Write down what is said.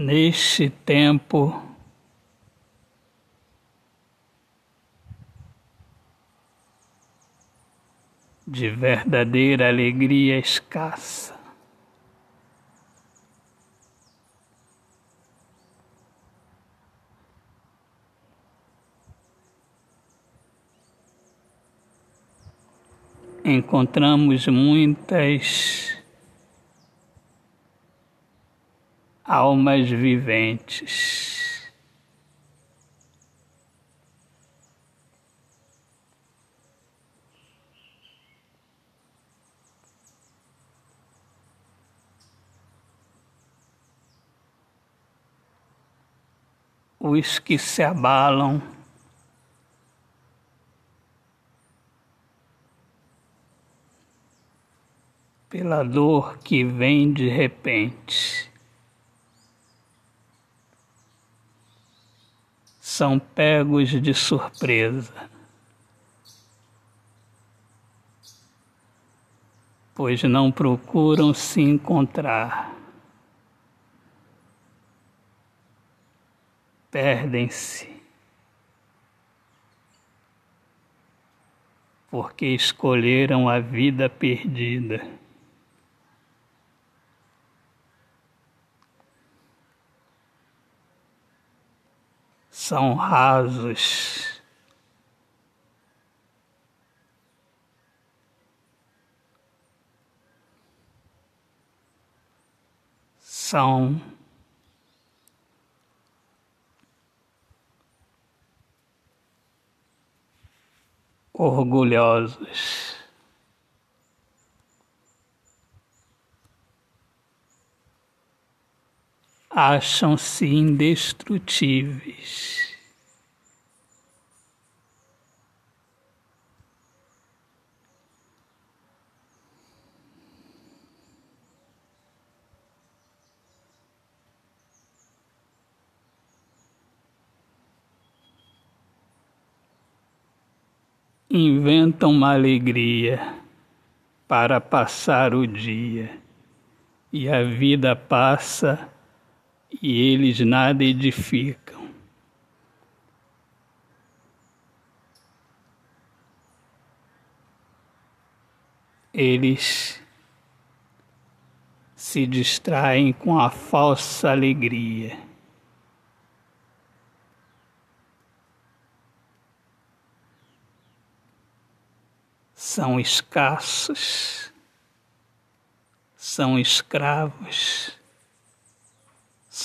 Neste tempo, de verdadeira alegria escassa, encontramos muitas almas viventes. Os que se abalam pela dor que vem de repente. São pegos de surpresa, pois não procuram se encontrar. Perdem-se. Porque escolheram a vida perdida. São rasos. São orgulhosos. Acham-se indestrutíveis. Inventam uma alegria para passar o dia, e a vida passa e eles nada edificam. Eles se distraem com a falsa alegria. São escassos, são escravos